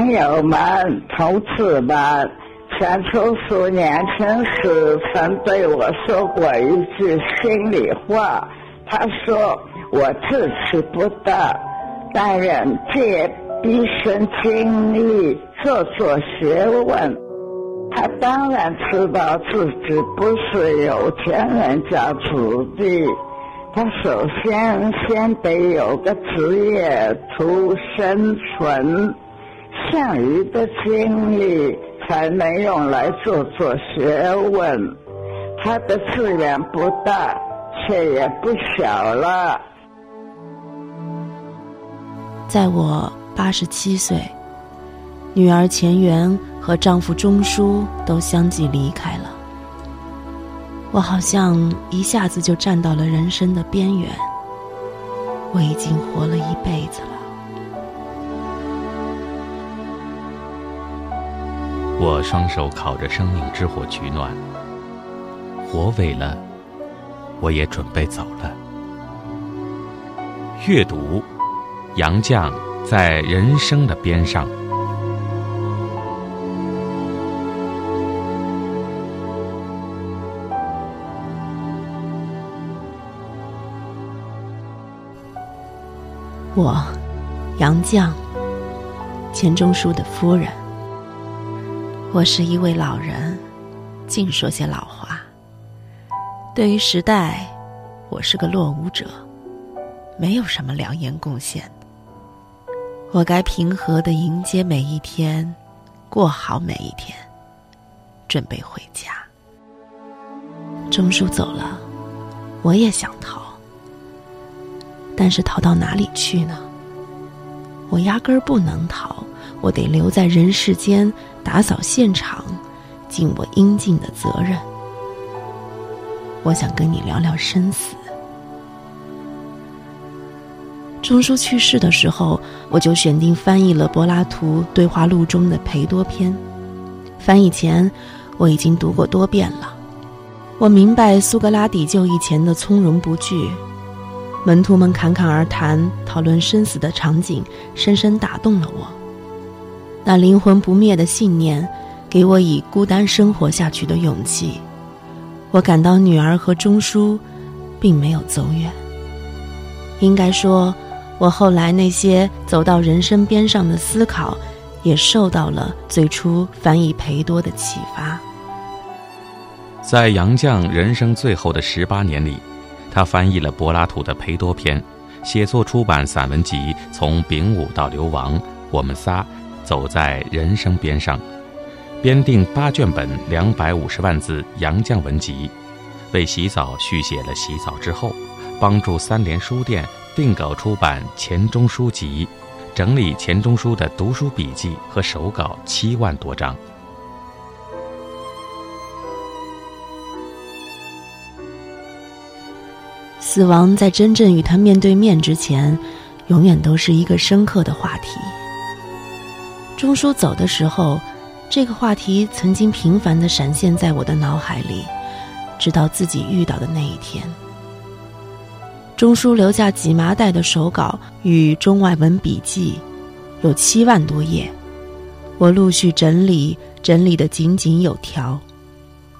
朋友们、同志们，钱钟书年轻时曾对我说过一句心里话。他说：“我志气不大，但愿借毕生精力做做学问。”他当然知道自己不是有钱人家子弟，他首先先得有个职业图生存。剩余的精力才能用来做做学问。他的志愿不大，却也不小了。在我八十七岁，女儿钱媛和丈夫钟书都相继离开了，我好像一下子就站到了人生的边缘。我已经活了一辈子。我双手烤着生命之火取暖，火萎了，我也准备走了。阅读，杨绛在人生的边上。我，杨绛，钱钟书的夫人。我是一位老人，净说些老话。对于时代，我是个落伍者，没有什么良言贡献。我该平和的迎接每一天，过好每一天，准备回家。钟叔走了，我也想逃，但是逃到哪里去呢？我压根儿不能逃，我得留在人世间。打扫现场，尽我应尽的责任。我想跟你聊聊生死。钟书去世的时候，我就选定翻译了柏拉图对话录中的裴多篇。翻译前，我已经读过多遍了。我明白苏格拉底就义前的从容不惧，门徒们侃侃而谈、讨论生死的场景，深深打动了我。那灵魂不灭的信念，给我以孤单生活下去的勇气。我感到女儿和钟书，并没有走远。应该说，我后来那些走到人生边上的思考，也受到了最初翻译裴多的启发。在杨绛人生最后的十八年里，他翻译了柏拉图的《裴多篇》，写作出版散文集《从丙午到流亡》，我们仨。走在人生边上，编订八卷本两百五十万字杨绛文集，为洗澡续写了洗澡之后，帮助三联书店定稿出版钱钟书集，整理钱钟书的读书笔记和手稿七万多张。死亡在真正与他面对面之前，永远都是一个深刻的话题。钟书走的时候，这个话题曾经频繁地闪现在我的脑海里，直到自己遇到的那一天。钟书留下几麻袋的手稿与中外文笔记，有七万多页，我陆续整理，整理的井井有条。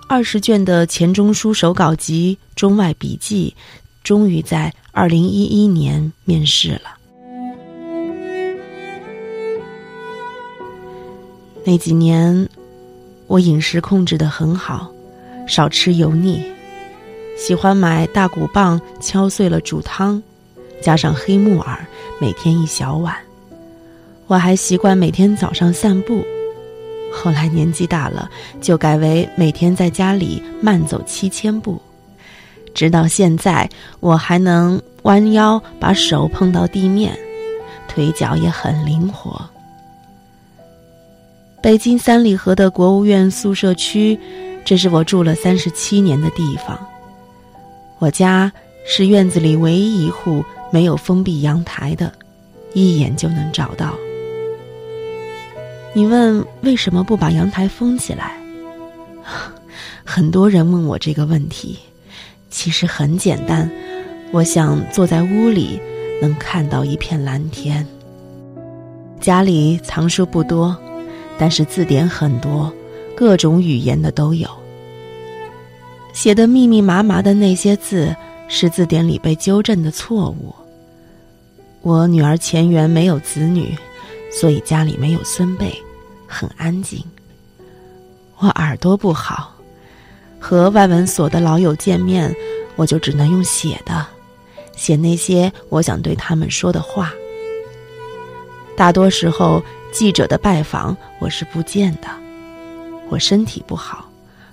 二十卷的钱钟书手稿集、中外笔记，终于在二零一一年面世了。那几年，我饮食控制的很好，少吃油腻，喜欢买大骨棒敲碎了煮汤，加上黑木耳，每天一小碗。我还习惯每天早上散步，后来年纪大了，就改为每天在家里慢走七千步。直到现在，我还能弯腰把手碰到地面，腿脚也很灵活。北京三里河的国务院宿舍区，这是我住了三十七年的地方。我家是院子里唯一一户没有封闭阳台的，一眼就能找到。你问为什么不把阳台封起来？很多人问我这个问题，其实很简单，我想坐在屋里能看到一片蓝天。家里藏书不多。但是字典很多，各种语言的都有。写的密密麻麻的那些字，是字典里被纠正的错误。我女儿前缘没有子女，所以家里没有孙辈，很安静。我耳朵不好，和外文所的老友见面，我就只能用写的，写那些我想对他们说的话。大多时候。记者的拜访我是不见的，我身体不好，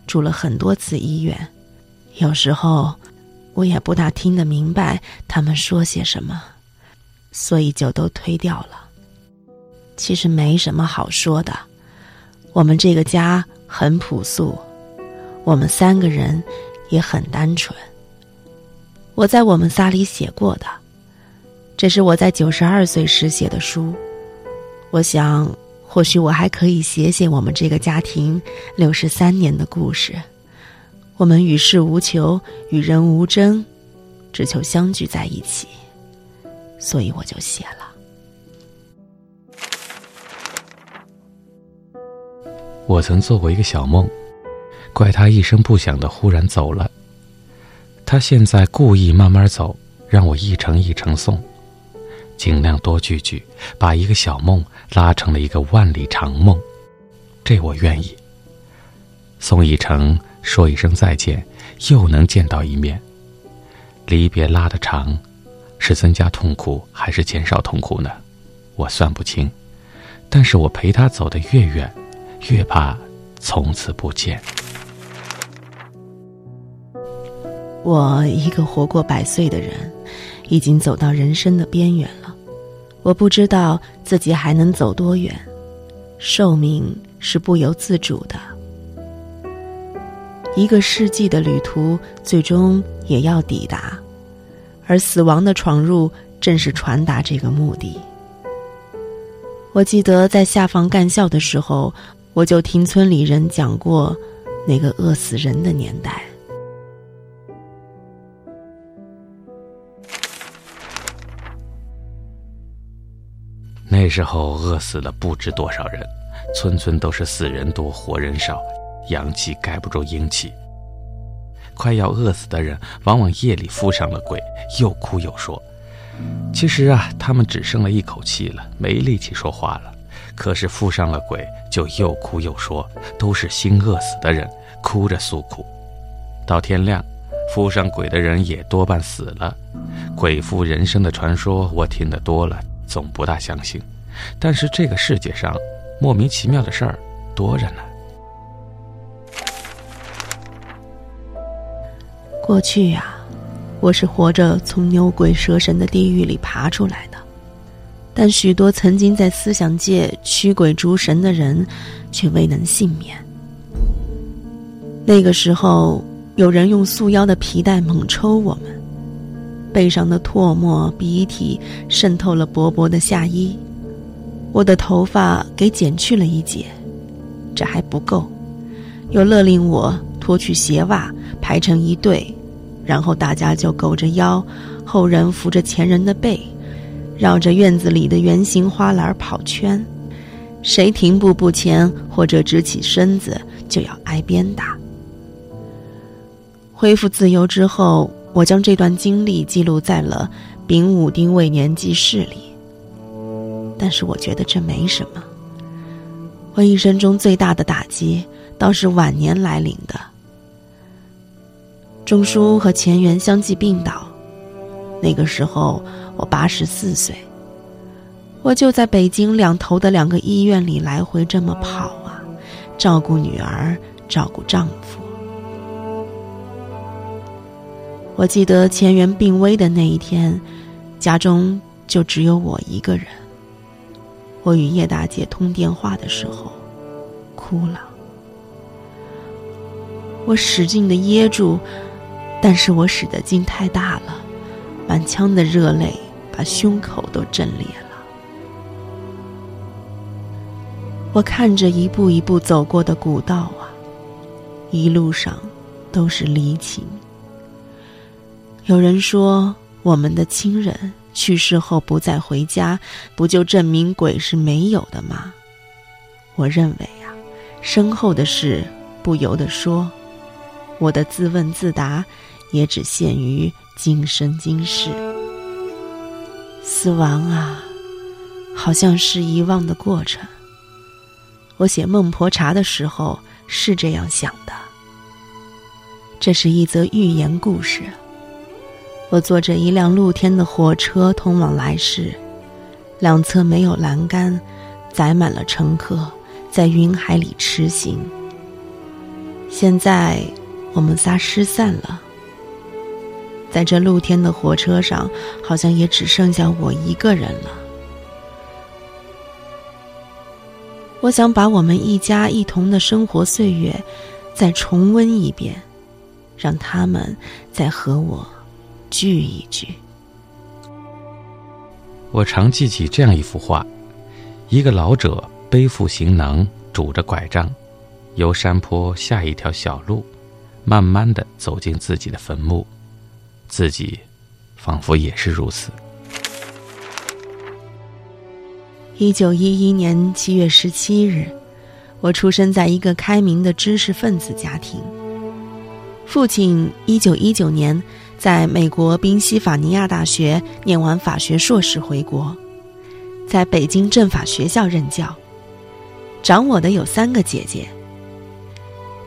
住了很多次医院，有时候我也不大听得明白他们说些什么，所以就都推掉了。其实没什么好说的，我们这个家很朴素，我们三个人也很单纯。我在我们仨里写过的，这是我在九十二岁时写的书。我想，或许我还可以写写我们这个家庭六十三年的故事。我们与世无求，与人无争，只求相聚在一起。所以我就写了。我曾做过一个小梦，怪他一声不响的忽然走了。他现在故意慢慢走，让我一程一程送。尽量多聚聚，把一个小梦拉成了一个万里长梦，这我愿意。送一程，说一声再见，又能见到一面。离别拉得长，是增加痛苦还是减少痛苦呢？我算不清，但是我陪他走得越远，越怕从此不见。我一个活过百岁的人，已经走到人生的边缘了。我不知道自己还能走多远，寿命是不由自主的。一个世纪的旅途，最终也要抵达，而死亡的闯入正是传达这个目的。我记得在下放干校的时候，我就听村里人讲过那个饿死人的年代。那时候饿死了不知多少人，村村都是死人多活人少，阳气盖不住阴气。快要饿死的人，往往夜里附上了鬼，又哭又说。其实啊，他们只剩了一口气了，没力气说话了。可是附上了鬼，就又哭又说，都是新饿死的人，哭着诉苦。到天亮，附上鬼的人也多半死了。鬼附人生的传说，我听得多了。总不大相信，但是这个世界上莫名其妙的事儿多着呢。过去呀，我是活着从牛鬼蛇神的地狱里爬出来的，但许多曾经在思想界驱鬼逐神的人，却未能幸免。那个时候，有人用束腰的皮带猛抽我们。背上的唾沫、鼻涕渗透了薄薄的夏衣，我的头发给剪去了一截，这还不够，又勒令我脱去鞋袜，排成一队，然后大家就勾着腰，后人扶着前人的背，绕着院子里的圆形花篮跑圈，谁停步不前或者直起身子，就要挨鞭打。恢复自由之后。我将这段经历记录在了《丙午丁未年记事》里，但是我觉得这没什么。我一生中最大的打击，倒是晚年来临的。钟书和钱媛相继病倒，那个时候我八十四岁，我就在北京两头的两个医院里来回这么跑啊，照顾女儿，照顾丈夫。我记得前缘病危的那一天，家中就只有我一个人。我与叶大姐通电话的时候，哭了。我使劲的噎住，但是我使的劲太大了，满腔的热泪把胸口都震裂了。我看着一步一步走过的古道啊，一路上都是离情。有人说，我们的亲人去世后不再回家，不就证明鬼是没有的吗？我认为啊，身后的事不由得说，我的自问自答也只限于今生今世。死亡啊，好像是遗忘的过程。我写《孟婆茶》的时候是这样想的。这是一则寓言故事。我坐着一辆露天的火车通往来世，两侧没有栏杆，载满了乘客，在云海里驰行。现在我们仨失散了，在这露天的火车上，好像也只剩下我一个人了。我想把我们一家一同的生活岁月再重温一遍，让他们再和我。聚一聚。我常记起这样一幅画：一个老者背负行囊，拄着拐杖，由山坡下一条小路，慢慢的走进自己的坟墓，自己仿佛也是如此。一九一一年七月十七日，我出生在一个开明的知识分子家庭。父亲一九一九年。在美国宾夕法尼亚大学念完法学硕士回国，在北京政法学校任教。长我的有三个姐姐。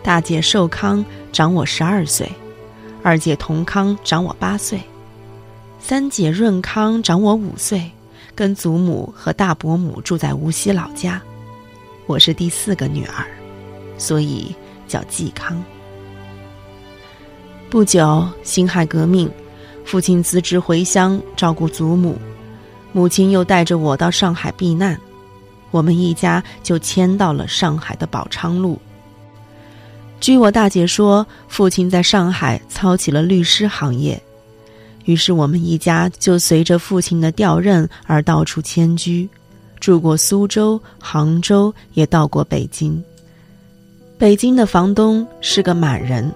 大姐寿康长我十二岁，二姐同康长我八岁，三姐润康长我五岁，跟祖母和大伯母住在无锡老家。我是第四个女儿，所以叫季康。不久，辛亥革命，父亲辞职回乡照顾祖母，母亲又带着我到上海避难，我们一家就迁到了上海的宝昌路。据我大姐说，父亲在上海操起了律师行业，于是我们一家就随着父亲的调任而到处迁居，住过苏州、杭州，也到过北京。北京的房东是个满人。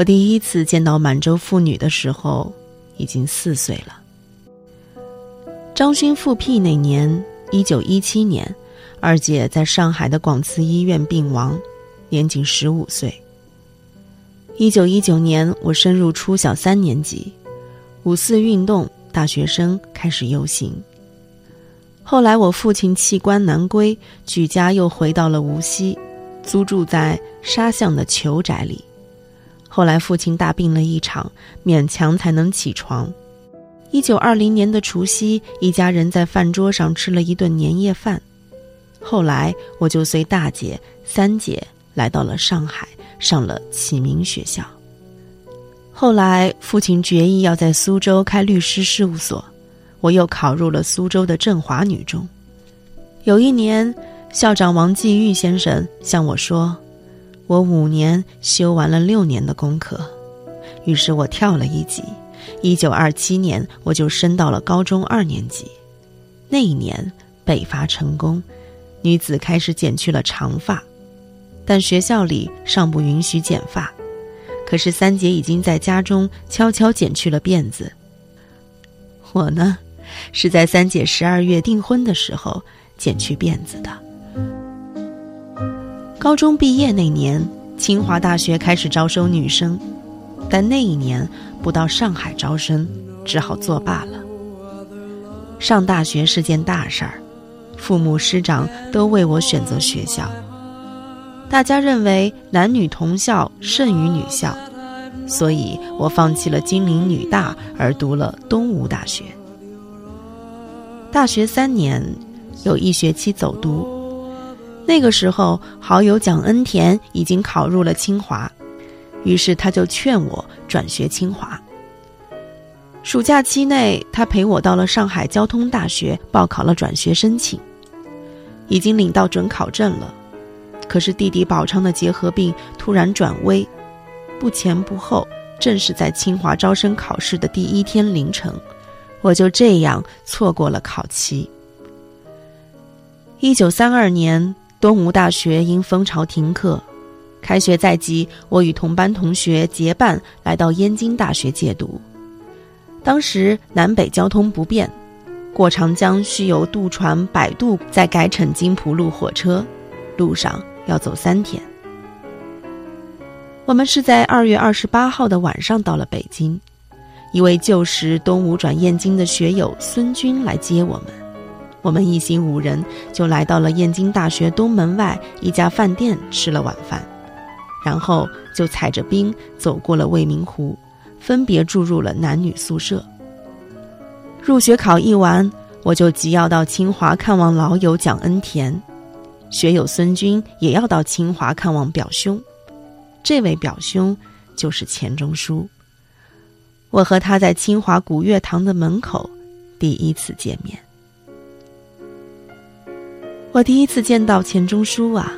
我第一次见到满洲妇女的时候，已经四岁了。张勋复辟那年，一九一七年，二姐在上海的广慈医院病亡，年仅十五岁。一九一九年，我升入初小三年级，五四运动，大学生开始游行。后来我父亲弃官南归，举家又回到了无锡，租住在沙巷的裘宅里。后来父亲大病了一场，勉强才能起床。一九二零年的除夕，一家人在饭桌上吃了一顿年夜饭。后来我就随大姐、三姐来到了上海，上了启明学校。后来父亲决意要在苏州开律师事务所，我又考入了苏州的振华女中。有一年，校长王继玉先生向我说。我五年修完了六年的功课，于是我跳了一级。一九二七年，我就升到了高中二年级。那一年北伐成功，女子开始剪去了长发，但学校里尚不允许剪发。可是三姐已经在家中悄悄剪去了辫子。我呢，是在三姐十二月订婚的时候剪去辫子的。高中毕业那年，清华大学开始招收女生，但那一年不到上海招生，只好作罢了。上大学是件大事儿，父母师长都为我选择学校，大家认为男女同校胜于女校，所以我放弃了金陵女大，而读了东吴大学。大学三年，有一学期走读。那个时候，好友蒋恩田已经考入了清华，于是他就劝我转学清华。暑假期内，他陪我到了上海交通大学报考了转学申请，已经领到准考证了。可是弟弟宝昌的结核病突然转危，不前不后，正是在清华招生考试的第一天凌晨，我就这样错过了考期。一九三二年，东吴大学因蜂巢停课。开学在即，我与同班同学结伴来到燕京大学借读。当时南北交通不便，过长江需由渡船摆渡，再改乘金浦路火车，路上要走三天。我们是在二月二十八号的晚上到了北京，一位旧时东吴转燕京的学友孙军来接我们，我们一行五人就来到了燕京大学东门外一家饭店吃了晚饭。然后就踩着冰走过了未名湖，分别住入了男女宿舍。入学考一完，我就急要到清华看望老友蒋恩田，学友孙军也要到清华看望表兄，这位表兄就是钱钟书。我和他在清华古月堂的门口第一次见面。我第一次见到钱钟书啊！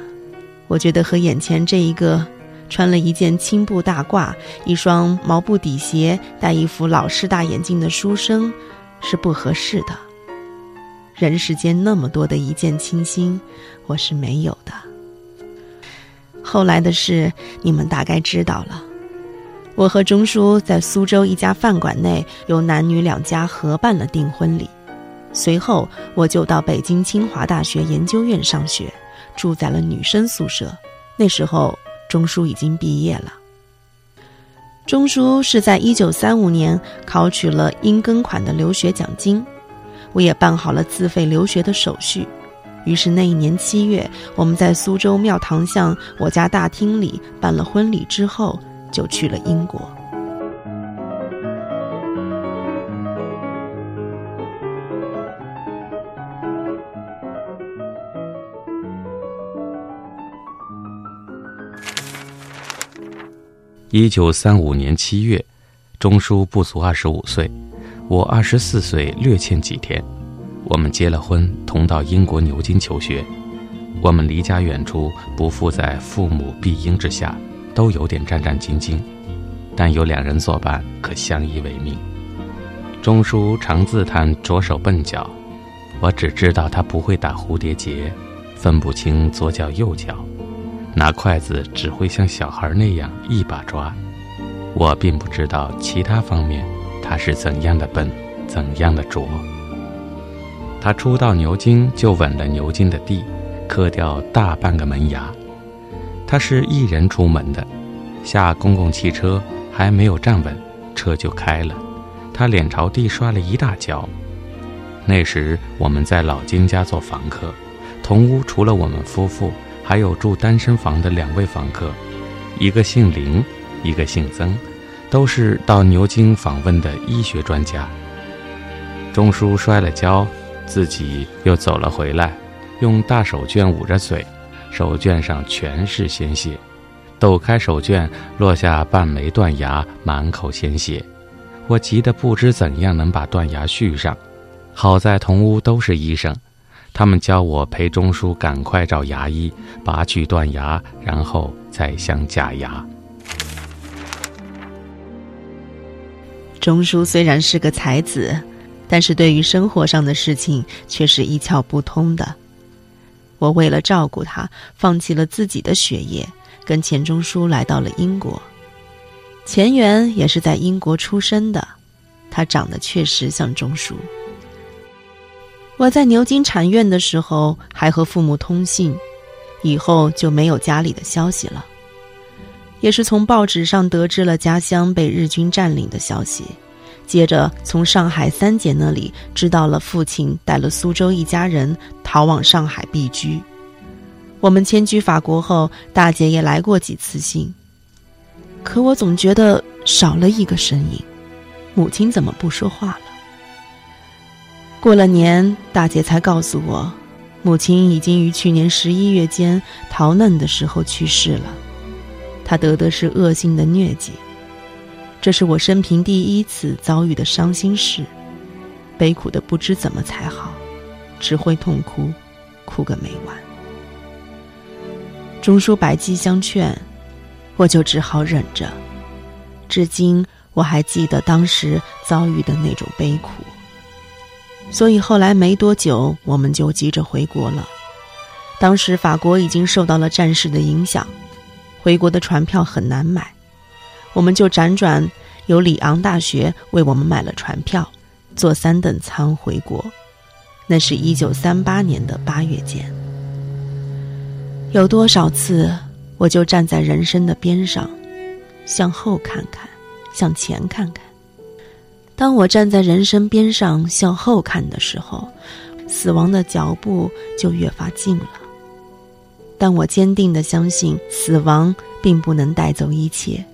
我觉得和眼前这一个穿了一件青布大褂、一双毛布底鞋、戴一副老式大眼镜的书生是不合适的。人世间那么多的一见倾心，我是没有的。后来的事你们大概知道了。我和钟书在苏州一家饭馆内，由男女两家合办了订婚礼。随后，我就到北京清华大学研究院上学。住在了女生宿舍，那时候钟书已经毕业了。钟书是在一九三五年考取了应庚款的留学奖金，我也办好了自费留学的手续。于是那一年七月，我们在苏州庙堂巷我家大厅里办了婚礼，之后就去了英国。一九三五年七月，钟书不足二十五岁，我二十四岁，略欠几天。我们结了婚，同到英国牛津求学。我们离家远出，不负在父母庇荫之下，都有点战战兢兢。但有两人作伴，可相依为命。钟书常自叹着手笨脚，我只知道他不会打蝴蝶结，分不清左脚右脚。拿筷子只会像小孩那样一把抓，我并不知道其他方面他是怎样的笨，怎样的拙。他初到牛津就稳了牛津的地，磕掉大半个门牙。他是一人出门的，下公共汽车还没有站稳，车就开了，他脸朝地摔了一大跤。那时我们在老金家做房客，同屋除了我们夫妇。还有住单身房的两位房客，一个姓林，一个姓曾，都是到牛津访问的医学专家。钟叔摔了跤，自己又走了回来，用大手绢捂着嘴，手绢上全是鲜血，抖开手绢，落下半枚断牙，满口鲜血。我急得不知怎样能把断牙续上，好在同屋都是医生。他们教我陪钟书赶快找牙医拔去断牙，然后再镶假牙。钟书虽然是个才子，但是对于生活上的事情却是一窍不通的。我为了照顾他，放弃了自己的学业，跟钱钟书来到了英国。钱元也是在英国出生的，他长得确实像钟书。我在牛津禅院的时候还和父母通信，以后就没有家里的消息了。也是从报纸上得知了家乡被日军占领的消息，接着从上海三姐那里知道了父亲带了苏州一家人逃往上海避居。我们迁居法国后，大姐也来过几次信，可我总觉得少了一个身影，母亲怎么不说话了？过了年，大姐才告诉我，母亲已经于去年十一月间逃难的时候去世了。她得的是恶性的疟疾。这是我生平第一次遭遇的伤心事，悲苦的不知怎么才好，只会痛哭，哭个没完。钟书百计相劝，我就只好忍着。至今我还记得当时遭遇的那种悲苦。所以后来没多久，我们就急着回国了。当时法国已经受到了战事的影响，回国的船票很难买，我们就辗转由里昂大学为我们买了船票，坐三等舱回国。那是一九三八年的八月间。有多少次，我就站在人生的边上，向后看看，向前看看。当我站在人生边上向后看的时候，死亡的脚步就越发近了。但我坚定的相信，死亡并不能带走一切。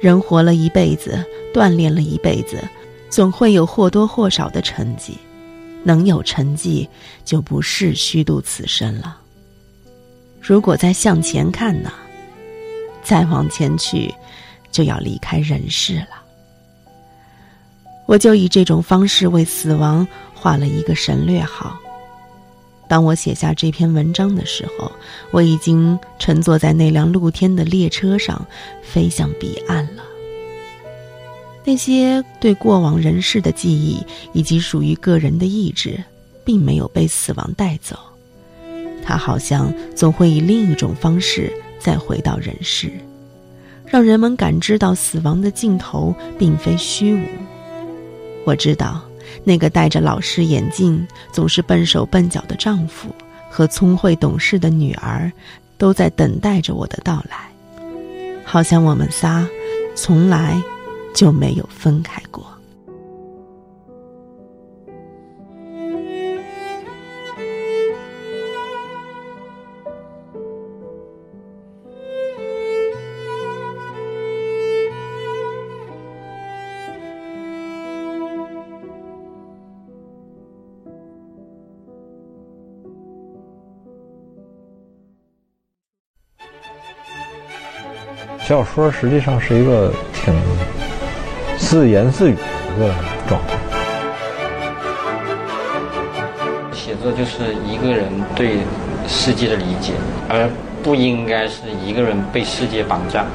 人活了一辈子，锻炼了一辈子，总会有或多或少的成绩。能有成绩，就不是虚度此生了。如果再向前看呢？再往前去，就要离开人世了。我就以这种方式为死亡画了一个省略号。当我写下这篇文章的时候，我已经乘坐在那辆露天的列车上，飞向彼岸了。那些对过往人世的记忆，以及属于个人的意志，并没有被死亡带走。它好像总会以另一种方式再回到人世，让人们感知到死亡的尽头并非虚无。我知道，那个戴着老式眼镜、总是笨手笨脚的丈夫和聪慧懂事的女儿，都在等待着我的到来。好像我们仨，从来就没有分开过。小说实际上是一个挺自言自语的一个状态。写作就是一个人对世界的理解，而不应该是一个人被世界绑架。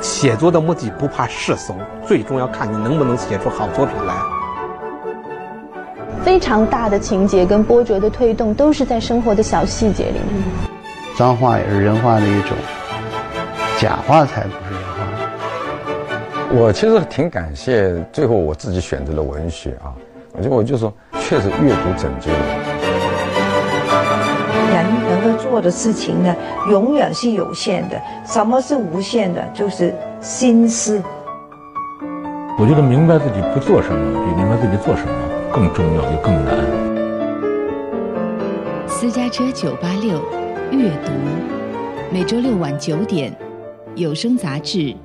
写作的目的不怕世俗，最终要看你能不能写出好作品来。非常大的情节跟波折的推动，都是在生活的小细节里面。脏话也是人话的一种。假话才不是人话。我其实挺感谢最后我自己选择了文学啊，我觉得我就说，确实阅读拯救了。人能够做的事情呢，永远是有限的。什么是无限的？就是心思。我觉得明白自己不做什么，比明白自己做什么更重要，也更难。私家车九八六阅读，每周六晚九点。有声杂志。